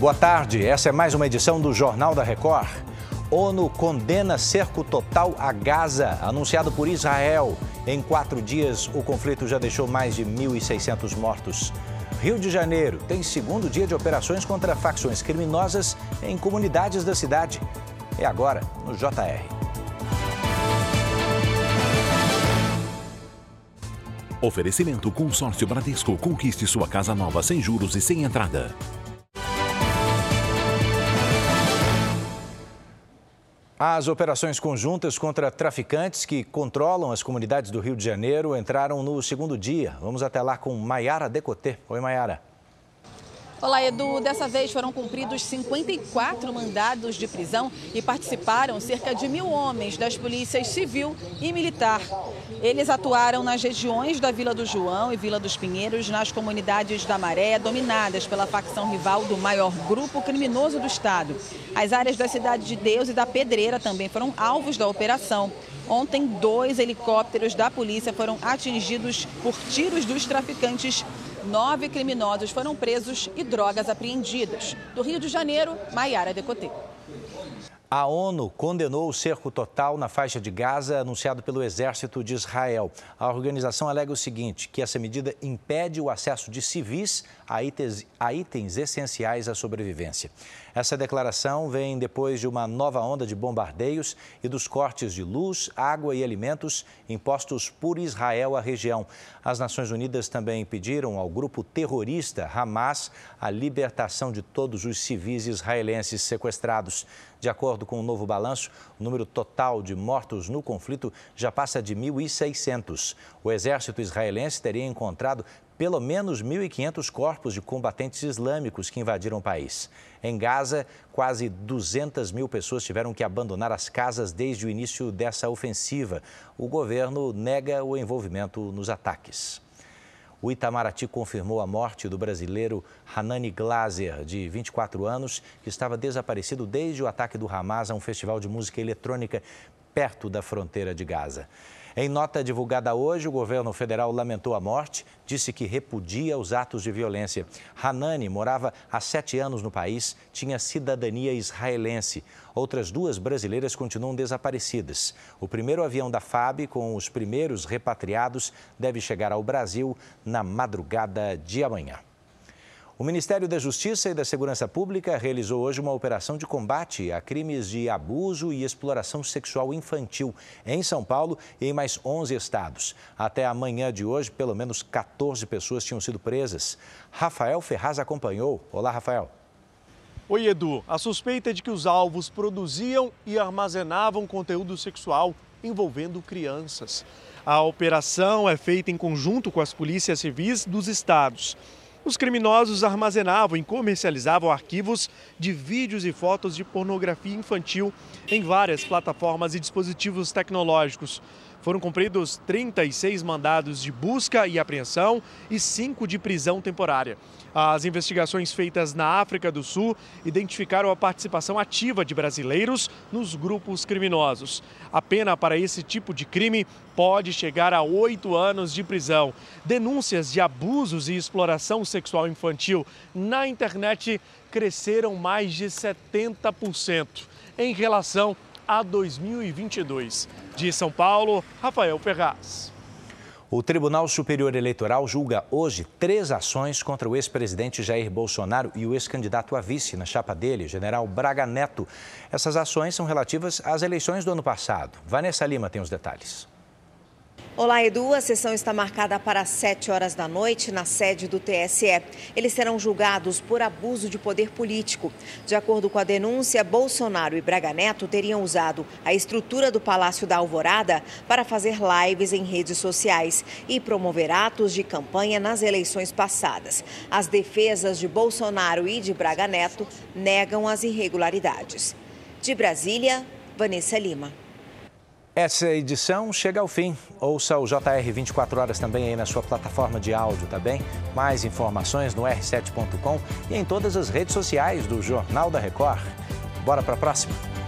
Boa tarde, essa é mais uma edição do Jornal da Record. ONU condena cerco total a Gaza, anunciado por Israel. Em quatro dias, o conflito já deixou mais de 1.600 mortos. Rio de Janeiro tem segundo dia de operações contra facções criminosas em comunidades da cidade. É agora no JR. Oferecimento Consórcio Bradesco. Conquiste sua casa nova sem juros e sem entrada. As operações conjuntas contra traficantes que controlam as comunidades do Rio de Janeiro entraram no segundo dia. Vamos até lá com Maiara Decotê. Oi, Maiara. Olá, Edu. Dessa vez foram cumpridos 54 mandados de prisão e participaram cerca de mil homens das polícias civil e militar. Eles atuaram nas regiões da Vila do João e Vila dos Pinheiros, nas comunidades da Maré, dominadas pela facção rival do maior grupo criminoso do estado. As áreas da Cidade de Deus e da Pedreira também foram alvos da operação. Ontem, dois helicópteros da polícia foram atingidos por tiros dos traficantes Nove criminosos foram presos e drogas apreendidas. Do Rio de Janeiro, Maiara Decotê. A ONU condenou o cerco total na faixa de Gaza anunciado pelo exército de Israel. A organização alega o seguinte: que essa medida impede o acesso de civis a itens, a itens essenciais à sobrevivência. Essa declaração vem depois de uma nova onda de bombardeios e dos cortes de luz, água e alimentos impostos por Israel à região. As Nações Unidas também pediram ao grupo terrorista Hamas a libertação de todos os civis israelenses sequestrados. De acordo com o novo balanço, o número total de mortos no conflito já passa de 1.600. O exército israelense teria encontrado pelo menos 1.500 corpos de combatentes islâmicos que invadiram o país. Em Gaza, quase 200 mil pessoas tiveram que abandonar as casas desde o início dessa ofensiva. O governo nega o envolvimento nos ataques. O Itamaraty confirmou a morte do brasileiro Hanani Glaser, de 24 anos, que estava desaparecido desde o ataque do Hamas a um festival de música eletrônica perto da fronteira de Gaza. Em nota divulgada hoje, o governo federal lamentou a morte, disse que repudia os atos de violência. Hanani morava há sete anos no país, tinha cidadania israelense. Outras duas brasileiras continuam desaparecidas. O primeiro avião da FAB, com os primeiros repatriados, deve chegar ao Brasil na madrugada de amanhã. O Ministério da Justiça e da Segurança Pública realizou hoje uma operação de combate a crimes de abuso e exploração sexual infantil em São Paulo e em mais 11 estados. Até a manhã de hoje, pelo menos 14 pessoas tinham sido presas. Rafael Ferraz acompanhou. Olá, Rafael. Oi, Edu. A suspeita é de que os alvos produziam e armazenavam conteúdo sexual envolvendo crianças. A operação é feita em conjunto com as polícias civis dos estados. Os criminosos armazenavam e comercializavam arquivos de vídeos e fotos de pornografia infantil em várias plataformas e dispositivos tecnológicos. Foram cumpridos 36 mandados de busca e apreensão e 5 de prisão temporária. As investigações feitas na África do Sul identificaram a participação ativa de brasileiros nos grupos criminosos. A pena para esse tipo de crime pode chegar a oito anos de prisão. Denúncias de abusos e exploração sexual infantil na internet cresceram mais de 70% em relação a 2022. De São Paulo, Rafael Ferraz. O Tribunal Superior Eleitoral julga hoje três ações contra o ex-presidente Jair Bolsonaro e o ex-candidato a vice na chapa dele, general Braga Neto. Essas ações são relativas às eleições do ano passado. Vanessa Lima tem os detalhes. Olá, Edu. A sessão está marcada para 7 horas da noite na sede do TSE. Eles serão julgados por abuso de poder político. De acordo com a denúncia, Bolsonaro e Braga Neto teriam usado a estrutura do Palácio da Alvorada para fazer lives em redes sociais e promover atos de campanha nas eleições passadas. As defesas de Bolsonaro e de Braga Neto negam as irregularidades. De Brasília, Vanessa Lima. Essa edição chega ao fim. Ouça o JR 24 horas também aí na sua plataforma de áudio, tá bem? Mais informações no r7.com e em todas as redes sociais do Jornal da Record. Bora para a próxima?